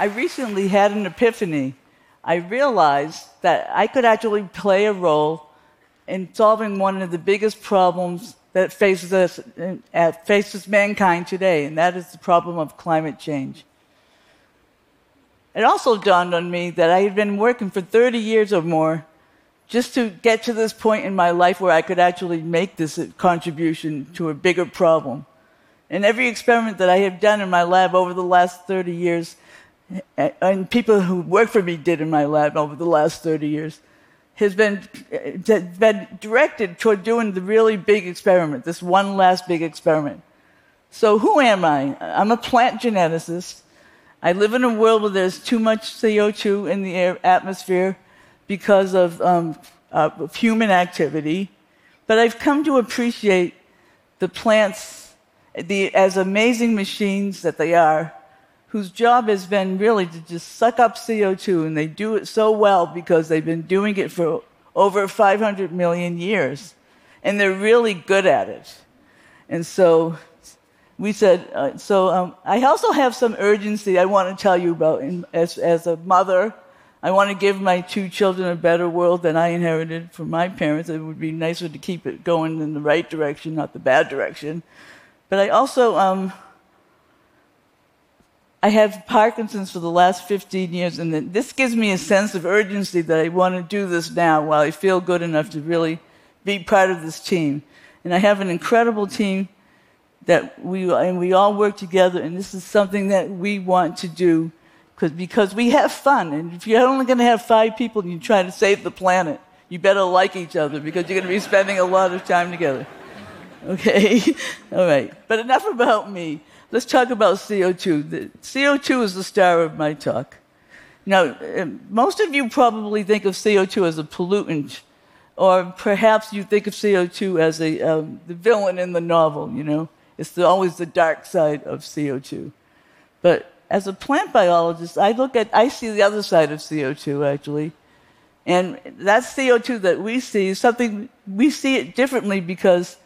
I recently had an epiphany. I realized that I could actually play a role in solving one of the biggest problems that faces us, uh, faces mankind today, and that is the problem of climate change. It also dawned on me that I had been working for 30 years or more just to get to this point in my life where I could actually make this contribution to a bigger problem. And every experiment that I have done in my lab over the last 30 years, and people who work for me did in my lab over the last 30 years, has been, been directed toward doing the really big experiment, this one last big experiment. So, who am I? I'm a plant geneticist. I live in a world where there's too much CO2 in the air, atmosphere because of, um, uh, of human activity. But I've come to appreciate the plants the, as amazing machines that they are, whose job has been really to just suck up CO2, and they do it so well because they've been doing it for over 500 million years. And they're really good at it. And so we said, uh, so um, I also have some urgency I want to tell you about in, as, as a mother. I want to give my two children a better world than I inherited from my parents. It would be nicer to keep it going in the right direction, not the bad direction. But I also, um, I have Parkinson's for the last 15 years, and this gives me a sense of urgency that I want to do this now while I feel good enough to really be part of this team. And I have an incredible team that we and we all work together, and this is something that we want to do because because we have fun. And if you're only going to have five people and you try to save the planet, you better like each other because you're going to be spending a lot of time together. Okay, all right. But enough about me. Let's talk about CO2. The, CO2 is the star of my talk. Now, um, most of you probably think of CO2 as a pollutant, or perhaps you think of CO2 as a, um, the villain in the novel, you know. It's the, always the dark side of CO2. But as a plant biologist, I look at, I see the other side of CO2 actually. And that CO2 that we see is something, we see it differently because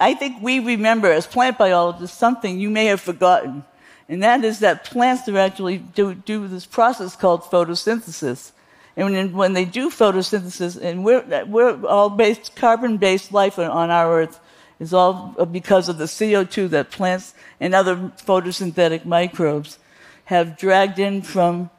I think we remember as plant biologists something you may have forgotten. And that is that plants actually do, do this process called photosynthesis. And when, when they do photosynthesis, and we're, we're all based, carbon based life on our Earth, is all because of the CO2 that plants and other photosynthetic microbes have dragged in from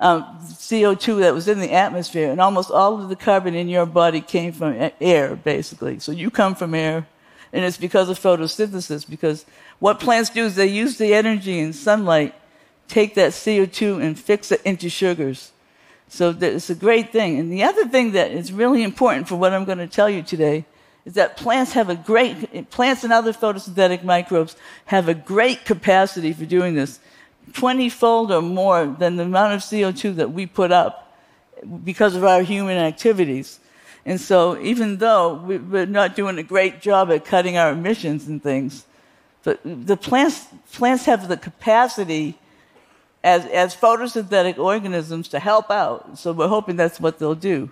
um, CO2 that was in the atmosphere. And almost all of the carbon in your body came from air, basically. So you come from air, and it's because of photosynthesis. Because what plants do is they use the energy in sunlight, take that CO2 and fix it into sugars. So it's a great thing. And the other thing that is really important for what I'm going to tell you today is that plants have a great, plants and other photosynthetic microbes have a great capacity for doing this, 20 fold or more than the amount of CO2 that we put up because of our human activities. And so, even though we're not doing a great job at cutting our emissions and things, but the plants, plants have the capacity as, as photosynthetic organisms to help out. So, we're hoping that's what they'll do.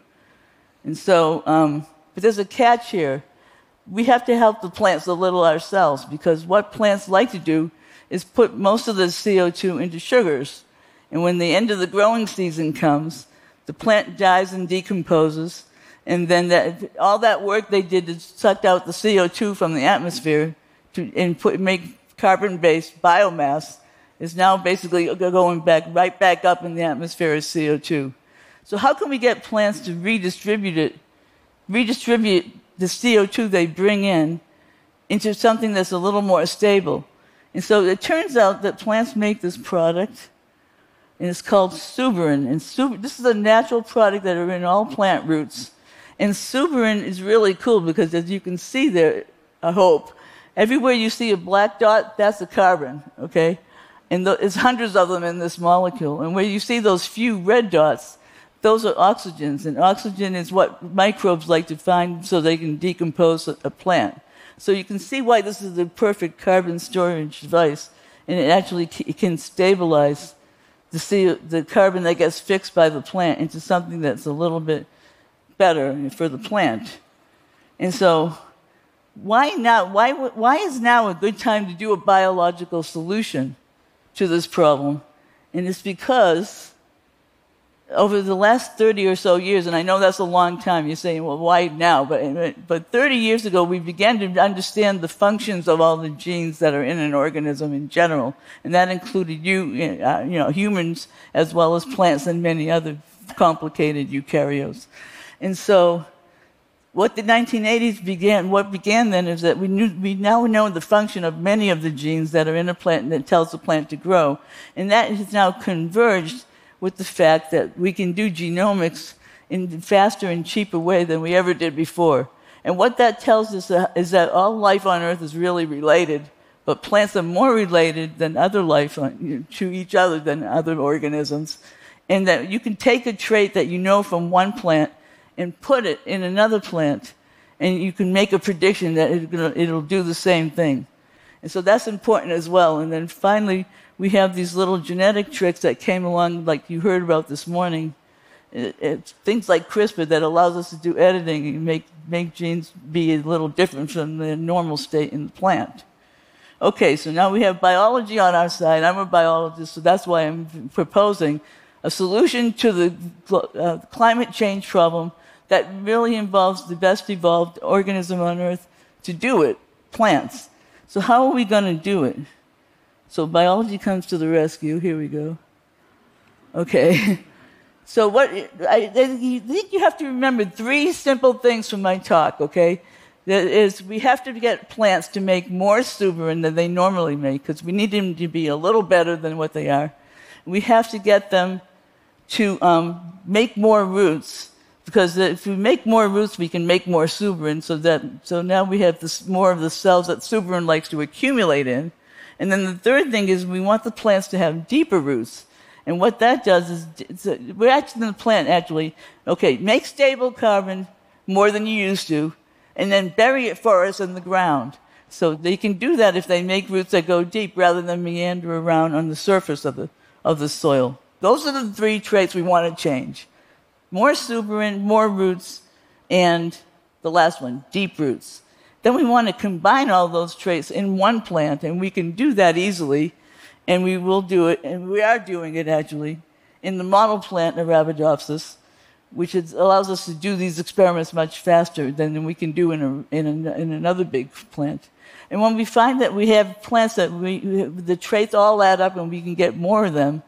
And so, um, but there's a catch here. We have to help the plants a little ourselves because what plants like to do is put most of the CO2 into sugars. And when the end of the growing season comes, the plant dies and decomposes. And then that, all that work they did to suck out the CO2 from the atmosphere to, and put, make carbon based biomass is now basically going back right back up in the atmosphere as CO2. So, how can we get plants to redistribute it redistribute the CO2 they bring in into something that's a little more stable. And so it turns out that plants make this product, and it's called suberin. And this is a natural product that are in all plant roots. And suberin is really cool because, as you can see there, I hope, everywhere you see a black dot, that's a carbon, okay? And there's hundreds of them in this molecule. And where you see those few red dots, those are oxygens, and oxygen is what microbes like to find so they can decompose a plant. So you can see why this is the perfect carbon storage device, and it actually it can stabilize the, CO, the carbon that gets fixed by the plant into something that's a little bit better for the plant. And so, why now? Why, why is now a good time to do a biological solution to this problem? And it's because over the last 30 or so years, and I know that's a long time, you're saying, well, why now? But, but 30 years ago, we began to understand the functions of all the genes that are in an organism in general. And that included you, uh, you know, humans as well as plants and many other complicated eukaryotes. And so, what the 1980s began, what began then is that we, knew, we now know the function of many of the genes that are in a plant that tells the plant to grow. And that has now converged with the fact that we can do genomics in a faster and cheaper way than we ever did before. And what that tells us uh, is that all life on Earth is really related, but plants are more related than other life on, to each other than other organisms. And that you can take a trait that you know from one plant and put it in another plant, and you can make a prediction that it'll do the same thing. And so that's important as well. And then finally, we have these little genetic tricks that came along, like you heard about this morning. Things like CRISPR that allows us to do editing and make, make genes be a little different from the normal state in the plant. Okay, so now we have biology on our side. I'm a biologist, so that's why I'm proposing a solution to the uh, climate change problem that really involves the best evolved organism on Earth to do it plants. So, how are we going to do it? So biology comes to the rescue. Here we go. Okay. So what I, I think you have to remember three simple things from my talk, okay? That is we have to get plants to make more suberin than they normally make because we need them to be a little better than what they are. We have to get them to um, make more roots because if we make more roots, we can make more suberin. So that so now we have this, more of the cells that suberin likes to accumulate in. And then the third thing is we want the plants to have deeper roots. And what that does is, a, we're actually the plant actually, okay, make stable carbon more than you used to, and then bury it for us in the ground. So they can do that if they make roots that go deep rather than meander around on the surface of the, of the soil. Those are the three traits we want to change. More suberin, more roots, and the last one, deep roots. Then we want to combine all those traits in one plant, and we can do that easily, and we will do it, and we are doing it actually, in the model plant Arabidopsis, which is, allows us to do these experiments much faster than we can do in, a, in, a, in another big plant. And when we find that we have plants that we, the traits all add up and we can get more of them,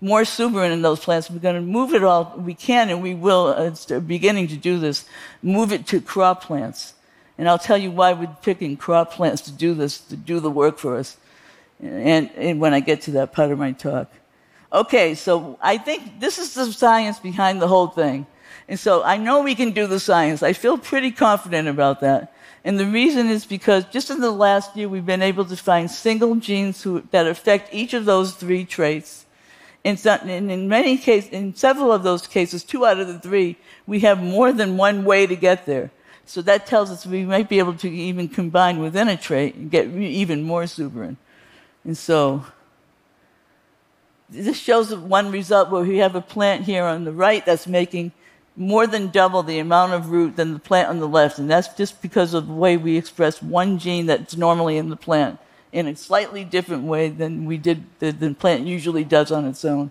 more suberin in those plants, we're going to move it all, we can and we will, uh, it's beginning to do this, move it to crop plants. And I'll tell you why we're picking crop plants to do this, to do the work for us. And, and when I get to that part of my talk. Okay, so I think this is the science behind the whole thing. And so I know we can do the science. I feel pretty confident about that. And the reason is because just in the last year, we've been able to find single genes who, that affect each of those three traits. In, some, in many cases, in several of those cases, two out of the three, we have more than one way to get there. So that tells us we might be able to even combine within a trait and get even more suberin. And so this shows one result where we have a plant here on the right that's making more than double the amount of root than the plant on the left. And that's just because of the way we express one gene that's normally in the plant in a slightly different way than we did than plant usually does on its own.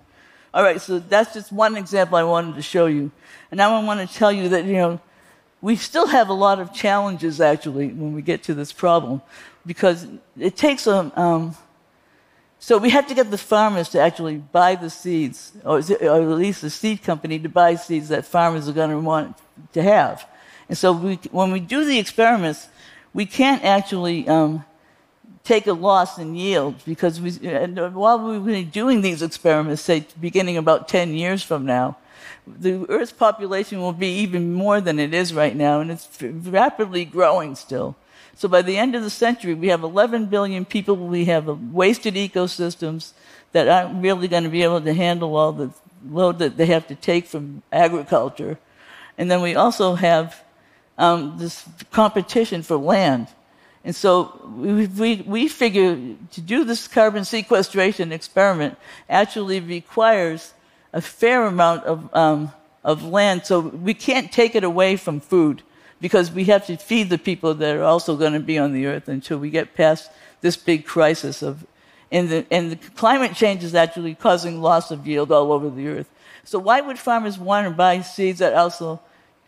All right, so that's just one example I wanted to show you. And now I want to tell you that, you know, we still have a lot of challenges actually when we get to this problem because it takes a. Um, so we have to get the farmers to actually buy the seeds, or, or, at least the seed company to buy seeds that farmers are going to want to have. And so we, when we do the experiments, we can't actually um, take a loss in yield because we, while we've been doing these experiments, say beginning about 10 years from now, the Earth's population will be even more than it is right now, and it's rapidly growing still. So by the end of the century, we have 11 billion people. We have wasted ecosystems that aren't really going to be able to handle all the load that they have to take from agriculture. And then we also have um, this competition for land. And so we, we, we figure to do this carbon sequestration experiment actually requires a fair amount of, um, of land, so we can't take it away from food because we have to feed the people that are also going to be on the earth until we get past this big crisis of And the, and the climate change is actually causing loss of yield all over the earth. So why would farmers want to buy seeds that also,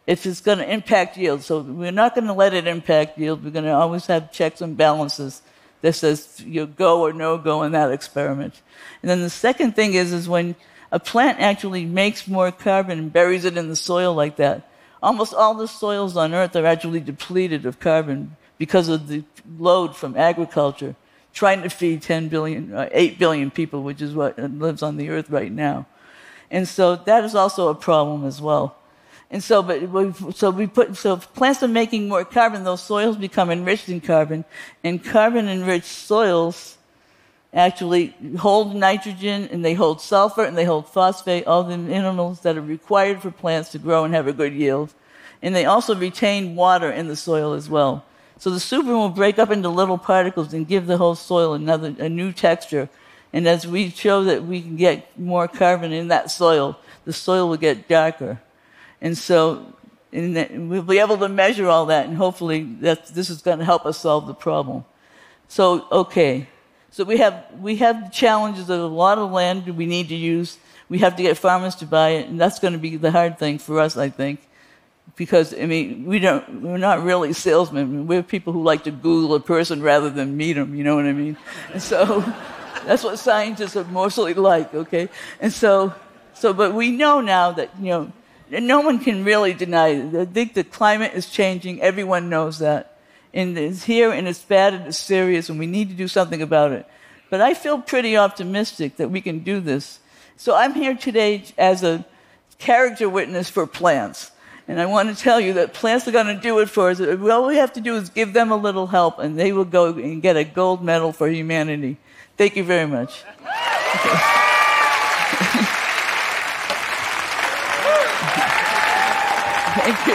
if it's going to impact yield? So we're not going to let it impact yield. We're going to always have checks and balances that says you go or no go in that experiment. And then the second thing is, is when a plant actually makes more carbon and buries it in the soil like that, almost all the soils on Earth are actually depleted of carbon because of the load from agriculture, trying to feed 10 billion, uh, 8 billion people, which is what lives on the Earth right now. And so that is also a problem as well. And so, but we, so we put, so plants are making more carbon, those soils become enriched in carbon, and carbon-enriched soils actually hold nitrogen, and they hold sulfur, and they hold phosphate, all the minerals that are required for plants to grow and have a good yield. And they also retain water in the soil as well. So the super will break up into little particles and give the whole soil another, a new texture. And as we show that we can get more carbon in that soil, the soil will get darker. And so and we'll be able to measure all that, and hopefully that this is going to help us solve the problem. So, okay. So we have, we have challenges of a lot of land we need to use. We have to get farmers to buy it, and that's going to be the hard thing for us, I think. Because, I mean, we don't, we're not really salesmen. We're people who like to Google a person rather than meet them, you know what I mean? And so that's what scientists are mostly like, okay? And so, so, but we know now that, you know, no one can really deny it. I think the climate is changing. Everyone knows that. And it's here and it's bad and it's serious and we need to do something about it. But I feel pretty optimistic that we can do this. So I'm here today as a character witness for plants. And I want to tell you that plants are going to do it for us. All we have to do is give them a little help and they will go and get a gold medal for humanity. Thank you very much. Thank you.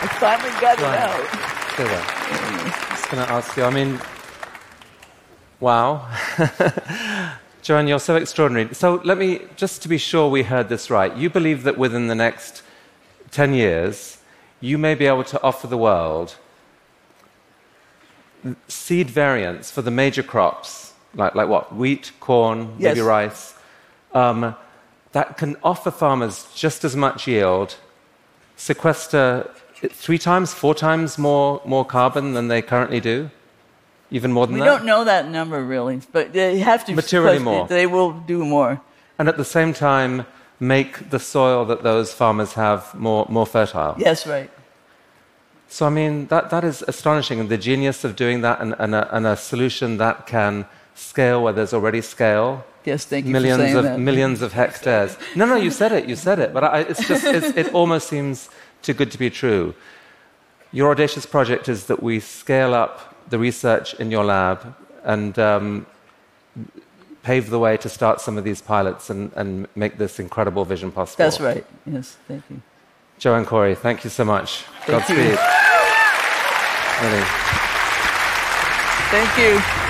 I finally got it out. I was going to ask you, I mean, wow. Joanne, you're so extraordinary. So let me, just to be sure we heard this right, you believe that within the next 10 years, you may be able to offer the world seed variants for the major crops like, like what? Wheat, corn, yes. maybe rice, um, that can offer farmers just as much yield, sequester three times, four times more, more carbon than they currently do? Even more than we that? We don't know that number really, but they have to. Materially more. They will do more. And at the same time, make the soil that those farmers have more, more fertile. Yes, right. So, I mean, that, that is astonishing. And the genius of doing that and, and, a, and a solution that can scale where there's already scale. Yes, thank you millions of that. millions of hectares. No, no, you said it. You said it. But I, it's just it's, it almost seems too good to be true. Your audacious project is that we scale up the research in your lab and um, pave the way to start some of these pilots and, and make this incredible vision possible. That's right. Yes, thank you. Joanne Chory, thank you so much. Thank Godspeed. You. Really. Thank you.